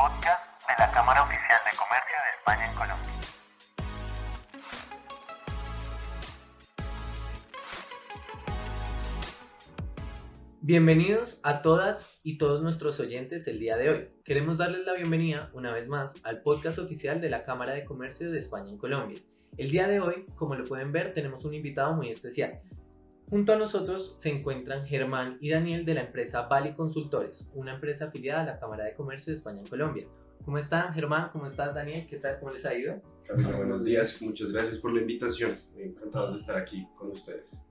podcast de la Cámara Oficial de Comercio de España en Colombia. Bienvenidos a todas y todos nuestros oyentes el día de hoy. Queremos darles la bienvenida una vez más al podcast oficial de la Cámara de Comercio de España en Colombia. El día de hoy, como lo pueden ver, tenemos un invitado muy especial. Junto a nosotros se encuentran Germán y Daniel de la empresa Bali Consultores, una empresa afiliada a la Cámara de Comercio de España en Colombia. ¿Cómo están, Germán? ¿Cómo estás, Daniel? ¿Qué tal? ¿Cómo les ha ido? Camilo, buenos días. Muchas gracias por la invitación. Encantados de estar aquí con ustedes.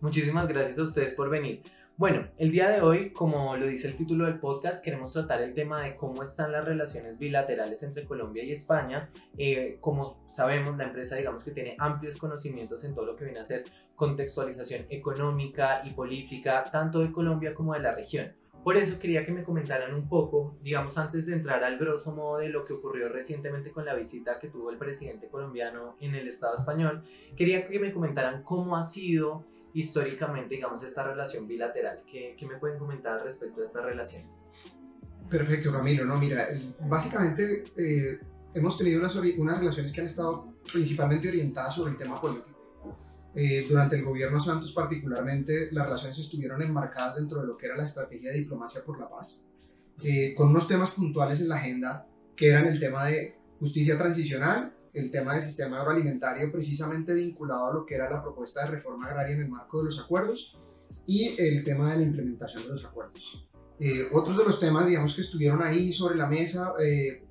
Muchísimas gracias a ustedes por venir. Bueno, el día de hoy, como lo dice el título del podcast, queremos tratar el tema de cómo están las relaciones bilaterales entre Colombia y España. Eh, como sabemos, la empresa, digamos que tiene amplios conocimientos en todo lo que viene a ser contextualización económica y política, tanto de Colombia como de la región. Por eso quería que me comentaran un poco, digamos, antes de entrar al grosso modo de lo que ocurrió recientemente con la visita que tuvo el presidente colombiano en el Estado español, quería que me comentaran cómo ha sido históricamente, digamos, esta relación bilateral. ¿Qué, me pueden comentar respecto de estas relaciones? Perfecto, Camilo. No, mira, básicamente eh, hemos tenido unas, unas relaciones que han estado principalmente orientadas sobre el tema político. Eh, durante el gobierno Santos particularmente, las relaciones estuvieron enmarcadas dentro de lo que era la estrategia de diplomacia por la paz, eh, con unos temas puntuales en la agenda que eran el tema de justicia transicional el tema del sistema agroalimentario precisamente vinculado a lo que era la propuesta de reforma agraria en el marco de los acuerdos y el tema de la implementación de los acuerdos. Eh, otros de los temas, digamos, que estuvieron ahí sobre la mesa eh,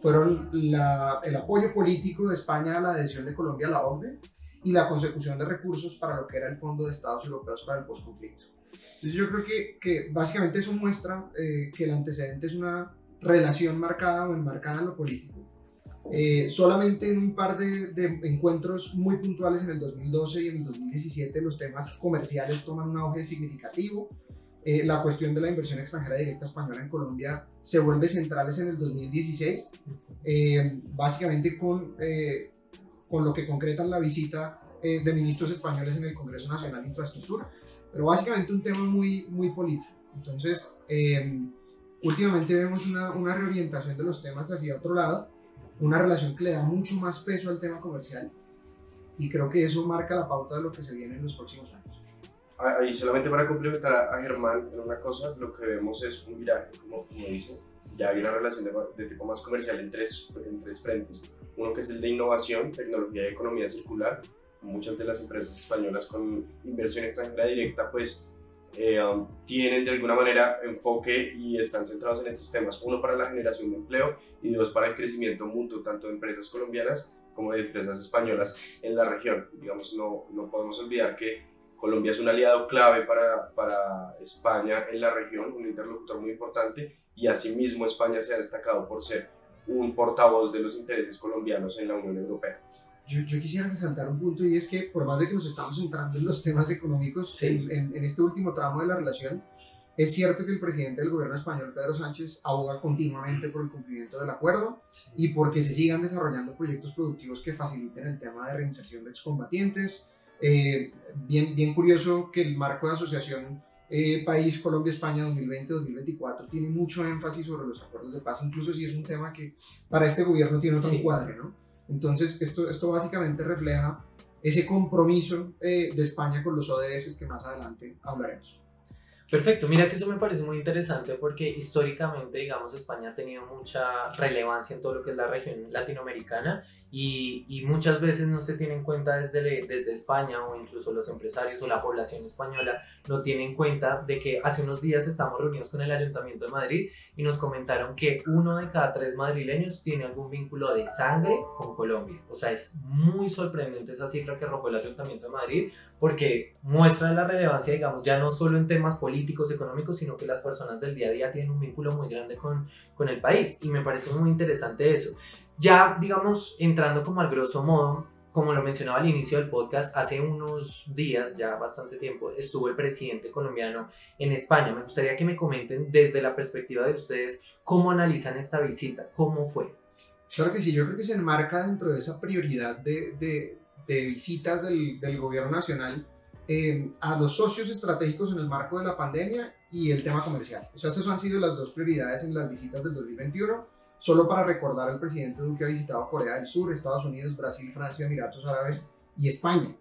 fueron el apoyo político de España a la adhesión de Colombia a la OCDE y la consecución de recursos para lo que era el Fondo de Estados Europeos para el Postconflicto. Entonces yo creo que, que básicamente eso muestra eh, que el antecedente es una relación marcada o enmarcada en lo político eh, solamente en un par de, encuentros muy puntuales en el 2012 y en el 2017 los temas comerciales toman un auge significativo. Eh, la cuestión de la inversión extranjera directa española en Colombia se vuelve central en el 2016, eh, básicamente con, con lo que concretan la visita de ministros españoles en el Congreso Nacional de Infraestructura, pero básicamente un tema muy, muy político. Entonces, últimamente vemos una, una reorientación de los temas hacia otro lado una relación que le da mucho más peso al tema comercial y creo que eso marca la pauta de lo que se viene en los próximos años. Ahí solamente para complementar a, Germán en una cosa, lo que vemos es un viraje, como, como dice, ya hay una relación de, tipo más comercial en tres, en tres frentes. Uno que es el de innovación, tecnología y economía circular. Muchas de las empresas españolas con inversión extranjera directa pues eh, um, tienen de alguna manera enfoque y están centrados en estos temas. Uno para la generación de empleo y dos para el crecimiento mutuo, tanto de empresas colombianas como de empresas españolas en la región. Digamos, no, no podemos olvidar que Colombia es un aliado clave para, para España en la región, un interlocutor muy importante y asimismo España se ha destacado por ser un portavoz de los intereses colombianos en la Unión Europea yo, yo, quisiera resaltar un punto y es que por más de que nos estamos entrando en los temas económicos en, en, este último tramo de la relación, es cierto que el presidente del gobierno español, Pedro Sánchez, aboga continuamente por el cumplimiento del acuerdo y porque se sigan desarrollando proyectos productivos que faciliten el tema de reinserción de excombatientes. Eh, bien, bien curioso que el marco de asociación eh, país Colombia-España 2020-2024 tiene mucho énfasis sobre los acuerdos de paz, incluso si es un tema que para este gobierno tiene otro encuadre, ¿no? Entonces, esto, básicamente refleja ese compromiso eh, de España con los ODS que más adelante hablaremos. Perfecto, mira que eso me parece muy interesante porque históricamente, digamos, España ha tenido mucha relevancia en todo lo que es la región latinoamericana y, y, muchas veces no se tiene en cuenta desde, desde España o incluso los empresarios o la población española no tienen en cuenta de que hace unos días estamos reunidos con el Ayuntamiento de Madrid y nos comentaron que uno de cada tres madrileños tiene algún vínculo de sangre con Colombia. O sea, es muy sorprendente esa cifra que arrojó el Ayuntamiento de Madrid porque muestra la relevancia, digamos, ya no solo en temas políticos, económicos, sino que las personas del día a día tienen un vínculo muy grande con, con el país y me parece muy interesante eso. Ya, digamos, entrando como al grosso modo, como lo mencionaba al inicio del podcast, hace unos días, ya bastante tiempo, estuvo el presidente colombiano en España. Me gustaría que me comenten desde la perspectiva de ustedes cómo analizan esta visita, cómo fue. Claro que sí, yo creo que se enmarca dentro de esa prioridad de, de, de visitas del, del, gobierno nacional eh, a los socios estratégicos en el marco de la pandemia y el tema comercial. O sea, esas han sido las dos prioridades en las visitas del 2021. Solo para recordar, el presidente Duque ha visitado Corea del Sur, Estados Unidos, Brasil, Francia, Emiratos Árabes y España.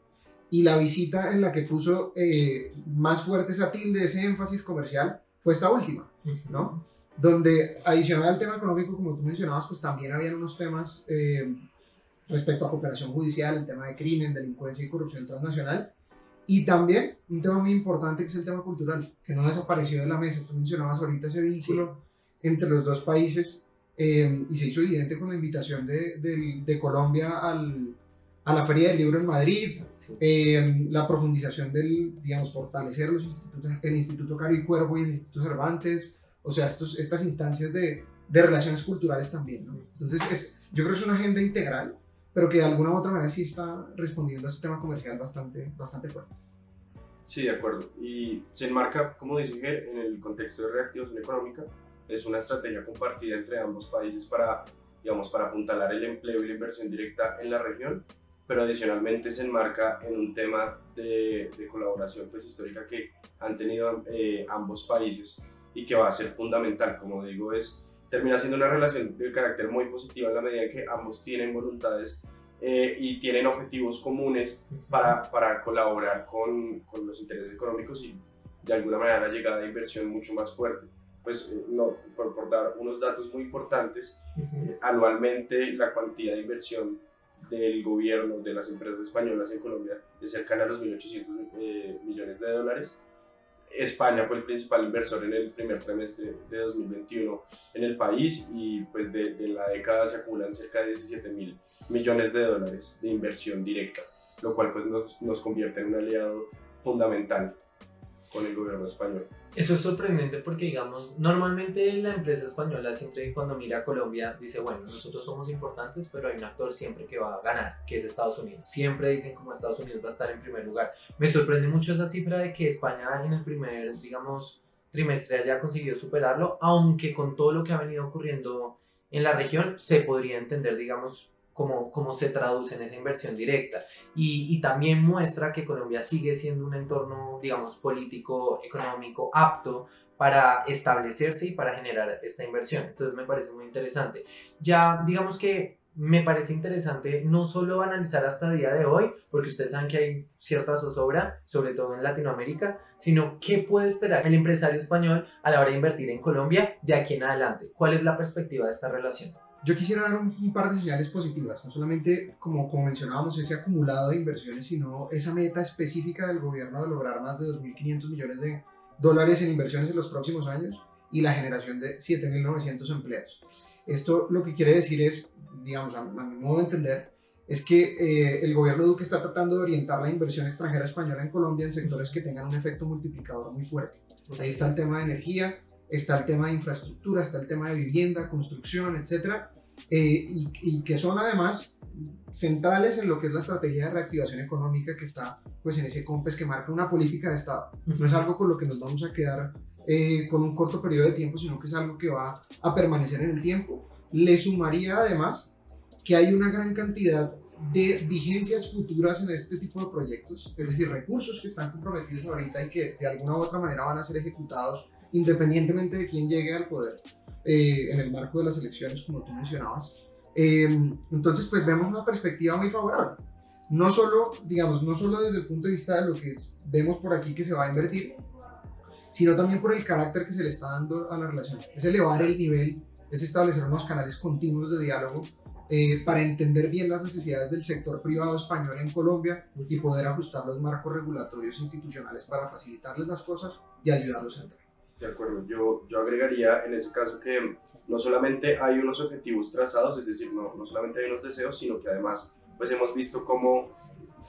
Y la visita en la que puso eh, más fuerte esa tilde, ese énfasis comercial, fue esta última, ¿no? Donde, adicional al tema económico, como tú mencionabas, pues también habían unos temas eh, respecto a cooperación judicial, el tema de crimen, delincuencia y corrupción transnacional, y también un tema muy importante que es el tema cultural, que no desapareció de la mesa. Tú mencionabas ahorita ese vínculo entre los dos países eh, y se hizo evidente con la invitación de, de, de Colombia al, a la Feria del Libro en Madrid, Sí. eh, la profundización del, digamos, fortalecer los institutos, el Instituto Caro y Cuervo y el Instituto Cervantes, o sea, estos, estas instancias de, de relaciones culturales también, ¿no? Entonces, es, yo creo que es una agenda integral, pero que de alguna u otra manera sí está respondiendo a ese tema comercial bastante, bastante fuerte. Sí, de acuerdo. Y se enmarca, como dice Ger, en el contexto de reactivación económica. Es una estrategia compartida entre ambos países para, digamos, para apuntalar el empleo y la inversión directa en la región, pero adicionalmente se enmarca en un tema de, de colaboración pues, histórica que han tenido eh, ambos países y que va a ser fundamental. Como digo, es, termina siendo una relación de carácter muy positiva en la medida en que ambos tienen voluntades eh, y tienen objetivos comunes para, para colaborar con, con, los intereses económicos y de alguna manera la llegada de inversión mucho más fuerte. Pues eh, no, por, por, dar unos datos muy importantes, eh, anualmente la cuantía de inversión del gobierno, de las empresas españolas en Colombia es cercana a los 1.800 eh, millones de dólares. España fue el principal inversor en el primer trimestre de 2021 en el país y pues de, la década se acumulan cerca de 17 mil millones de dólares de inversión directa, lo cual pues nos convierte en un aliado fundamental con el gobierno español. Eso es sorprendente porque, digamos, normalmente la empresa española siempre cuando mira a Colombia dice, bueno, nosotros somos importantes, pero hay un actor siempre que va a ganar, que es Estados Unidos. Siempre dicen como Estados Unidos va a estar en primer lugar. Me sorprende mucho esa cifra de que España en el primer, digamos, trimestre haya conseguido superarlo, aunque con todo lo que ha venido ocurriendo en la región se podría entender, digamos, cómo, cómo se traduce en esa inversión directa. Y, y, también muestra que Colombia sigue siendo un entorno, digamos, político, económico, apto para establecerse y para generar esta inversión. Entonces me parece muy interesante. Ya, digamos que me parece interesante no solo analizar hasta el día de hoy, porque ustedes saben que hay cierta zozobra, sobre todo en Latinoamérica, sino qué puede esperar el empresario español a la hora de invertir en Colombia de aquí en adelante. ¿Cuál es la perspectiva de esta relación? Yo quisiera dar un, un, par de señales positivas, no solamente como, como mencionábamos ese acumulado de inversiones, sino esa meta específica del gobierno de lograr más de 2.500 millones de dólares en inversiones en los próximos años y la generación de 7.900 empleos. Esto lo que quiere decir es, digamos, a, a mi modo de entender, es que eh, el gobierno Duque está tratando de orientar la inversión extranjera española en Colombia en sectores que tengan un efecto multiplicador muy fuerte. Ahí está el tema de energía, está el tema de infraestructura, está el tema de vivienda, construcción, etcétera, eh, y, y, que son además centrales en lo que es la estrategia de reactivación económica que está pues en ese COMPES que marca una política de Estado. No es algo con lo que nos vamos a quedar eh, con un corto periodo de tiempo, sino que es algo que va a permanecer en el tiempo. Le sumaría además que hay una gran cantidad de vigencias futuras en este tipo de proyectos, es decir, recursos que están comprometidos ahorita y que de alguna u otra manera van a ser ejecutados independientemente de quién llegue al poder eh, en el marco de las elecciones, como tú mencionabas. Eh, entonces, pues vemos una perspectiva muy favorable. No solo, digamos, no solo desde el punto de vista de lo que es, vemos por aquí que se va a invertir, sino también por el carácter que se le está dando a la relación. Es elevar el nivel, es establecer unos canales continuos de diálogo eh, para entender bien las necesidades del sector privado español en Colombia y poder ajustar los marcos regulatorios institucionales para facilitarles las cosas y ayudarlos a entrar. De acuerdo, yo, yo agregaría en ese caso que no solamente hay unos objetivos trazados, es decir, no, no solamente hay unos deseos, sino que además pues hemos visto cómo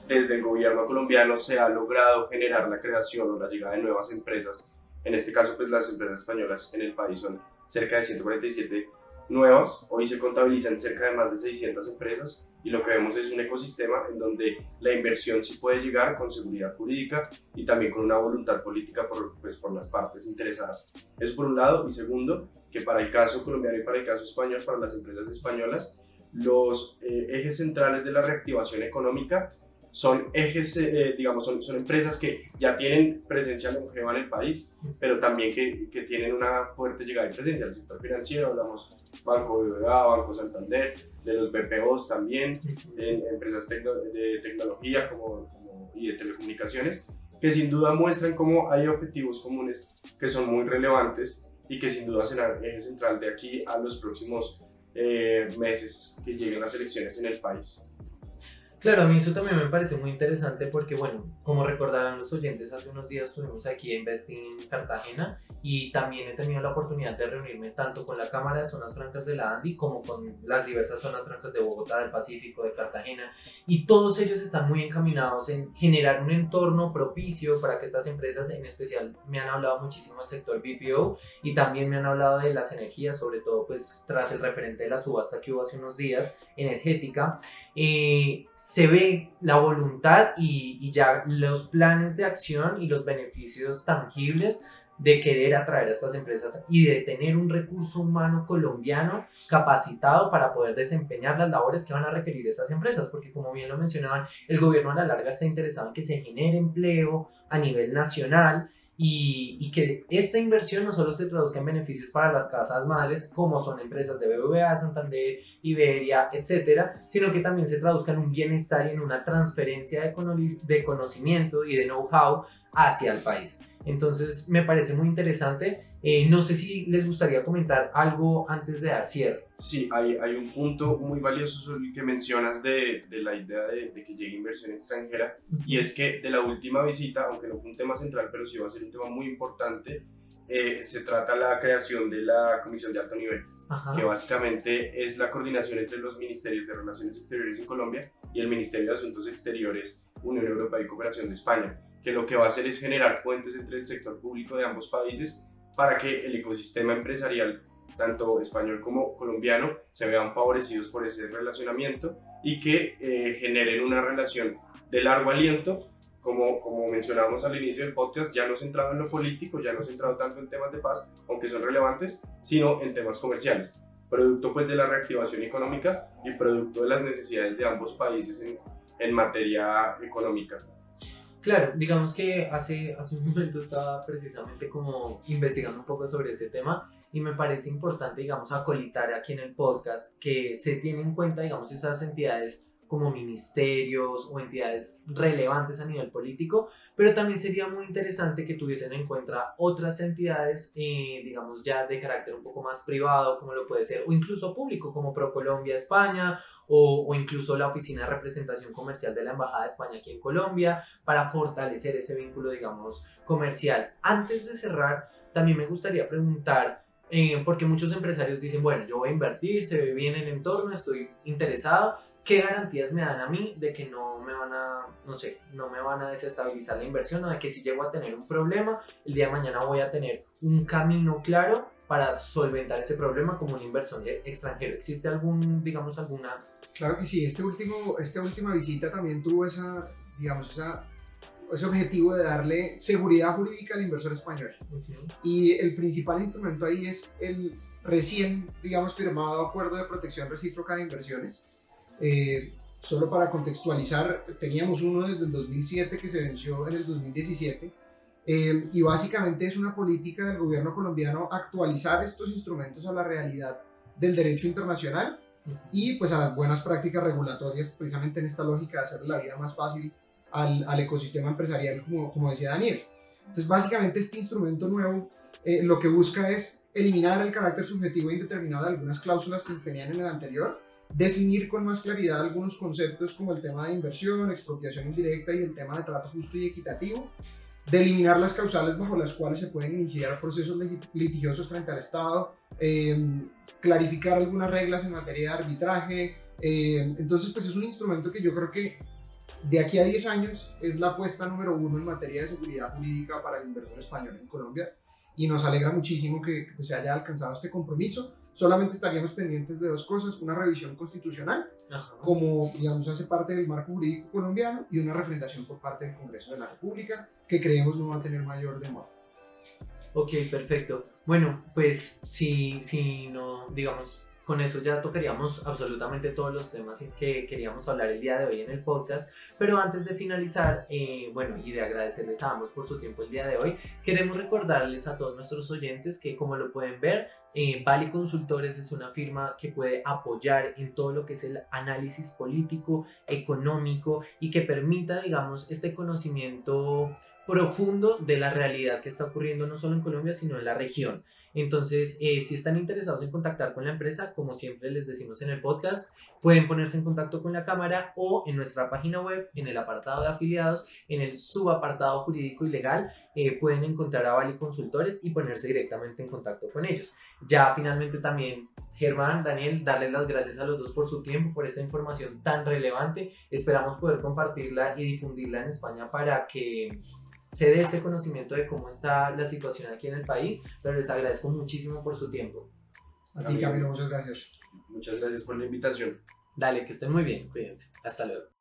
desde el gobierno colombiano se ha logrado generar la creación o la llegada de nuevas empresas. En este caso, pues las empresas españolas en el país son cerca de 147 nuevas, hoy se contabilizan cerca de más de 600 empresas y lo que vemos es un ecosistema en donde la inversión sí puede llegar con seguridad jurídica y también con una voluntad política por, pues, por las partes interesadas. Eso por un lado. Y segundo, que para el caso colombiano y para el caso español, para las empresas españolas, los eh, ejes centrales de la reactivación económica son ejes, eh, digamos, son, son empresas que ya tienen presencia longeva en el país, pero también que, que tienen una fuerte llegada y presencia al sector financiero, hablamos Banco BBVA, Banco Santander, de los BPOs también, en empresas de tecnología como, como, y de telecomunicaciones, que sin duda muestran cómo hay objetivos comunes que son muy relevantes y que sin duda serán eje central de aquí a los próximos eh, meses que lleguen las elecciones en el país. Claro, a mí eso también me parece muy interesante porque, bueno, como recordarán los oyentes, hace unos días estuvimos aquí en Investing Cartagena y también he tenido la oportunidad de reunirme tanto con la Cámara de Zonas Francas de la ANDI como con las diversas zonas francas de Bogotá, del Pacífico, de Cartagena y todos ellos están muy encaminados en generar un entorno propicio para que estas empresas, en especial, me han hablado muchísimo del sector BPO y también me han hablado de las energías, sobre todo pues tras el referente de la subasta que hubo hace unos días, energética. Eh, se ve la voluntad y, ya los planes de acción y los beneficios tangibles de querer atraer a estas empresas y de tener un recurso humano colombiano capacitado para poder desempeñar las labores que van a requerir esas empresas, porque como bien lo mencionaban, el gobierno a la larga está interesado en que se genere empleo a nivel nacional y, que esta inversión no solo se traduzca en beneficios para las casas madres, como son empresas de BBVA, Santander, Iberia, etcétera, sino que también se traduzca en un bienestar y en una transferencia de, de conocimiento y de know-how hacia el país. Entonces me parece muy interesante. Eh, no sé si les gustaría comentar algo antes de dar cierre. Sí, hay, hay un punto muy valioso sobre el que mencionas de, de la idea de, de, que llegue inversión extranjera y es que de la última visita, aunque no fue un tema central, pero sí va a ser un tema muy importante, eh, se trata la creación de la Comisión de Alto Nivel, que básicamente es la coordinación entre los Ministerios de Relaciones Exteriores en Colombia y el Ministerio de Asuntos Exteriores, Unión Europea y Cooperación de España que lo que va a hacer es generar puentes entre el sector público de ambos países para que el ecosistema empresarial, tanto español como colombiano, se vean favorecidos por ese relacionamiento y que eh, generen una relación de largo aliento, como, como mencionábamos al inicio del podcast, ya no centrado en lo político, ya no centrado tanto en temas de paz, aunque son relevantes, sino en temas comerciales, producto pues de la reactivación económica y producto de las necesidades de ambos países en, en materia económica. Claro, digamos que hace, hace un momento estaba precisamente como investigando un poco sobre ese tema y me parece importante, digamos, acolitar aquí en el podcast que se tiene en cuenta, digamos, esas entidades como ministerios o entidades relevantes a nivel político, pero también sería muy interesante que tuviesen en cuenta otras entidades, eh, digamos, ya de carácter un poco más privado, como lo puede ser, o incluso público, como ProColombia España, o, o incluso la Oficina de Representación Comercial de la Embajada de España aquí en Colombia, para fortalecer ese vínculo, digamos, comercial. Antes de cerrar, también me gustaría preguntar, eh, porque muchos empresarios dicen, bueno, yo voy a invertir, se ve bien el entorno, estoy interesado, ¿qué garantías me dan a mí de que no me van a, no sé, no me van a desestabilizar la inversión o de que si llego a tener un problema, el día de mañana voy a tener un camino claro para solventar ese problema como un inversor extranjero? ¿Existe algún, digamos, alguna... Claro que sí, este último, esta última visita también tuvo esa, digamos, esa, ese objetivo de darle seguridad jurídica al inversor español. Y el principal instrumento ahí es el recién, digamos, firmado acuerdo de protección recíproca de inversiones, eh, solo para contextualizar, teníamos uno desde el 2007 que se venció en el 2017 eh, y básicamente es una política del gobierno colombiano actualizar estos instrumentos a la realidad del derecho internacional y pues a las buenas prácticas regulatorias, precisamente en esta lógica de hacer la vida más fácil al, al ecosistema empresarial, como, como, decía Daniel. Entonces, básicamente este instrumento nuevo eh, lo que busca es eliminar el carácter subjetivo e indeterminado de algunas cláusulas que se tenían en el anterior definir con más claridad algunos conceptos como el tema de inversión, expropiación indirecta y el tema de trato justo y equitativo, de eliminar las causales bajo las cuales se pueden iniciar procesos litigiosos frente al Estado, em, clarificar algunas reglas en materia de arbitraje. Em, entonces, pues es un instrumento que yo creo que de aquí a 10 años es la apuesta número uno en materia de seguridad jurídica para el inversor español en Colombia y nos alegra muchísimo que se haya alcanzado este compromiso solamente estaríamos pendientes de dos cosas, una revisión constitucional, como digamos hace parte del marco jurídico colombiano, y una refrendación por parte del Congreso de la República, que creemos no va a tener mayor demora. Ok, perfecto. Bueno, pues si, si no, digamos, con eso ya tocaríamos absolutamente todos los temas que queríamos hablar el día de hoy en el podcast. Pero antes de finalizar, eh, bueno, y de agradecerles a ambos por su tiempo el día de hoy, queremos recordarles a todos nuestros oyentes que como lo pueden ver, eh, Consultores es una firma que puede apoyar en todo lo que es el análisis político, económico y que permita, digamos, este conocimiento profundo de la realidad que está ocurriendo no solo en Colombia, sino en la región. Entonces, eh, si están interesados en contactar con la empresa, como siempre les decimos en el podcast, pueden ponerse en contacto con la cámara o en nuestra página web, en el apartado de afiliados, en el subapartado jurídico y legal, eh, pueden encontrar a Bali Consultores y ponerse directamente en contacto con ellos. Ya finalmente también Germán, Daniel, darles las gracias a los dos por su tiempo, por esta información tan relevante. Esperamos poder compartirla y difundirla en España para que se dé este conocimiento de cómo está la situación aquí en el país, pero les agradezco muchísimo por su tiempo. A ti, Camilo, muchas gracias. Muchas gracias por la invitación. Dale, que estén muy bien, cuídense. Hasta luego.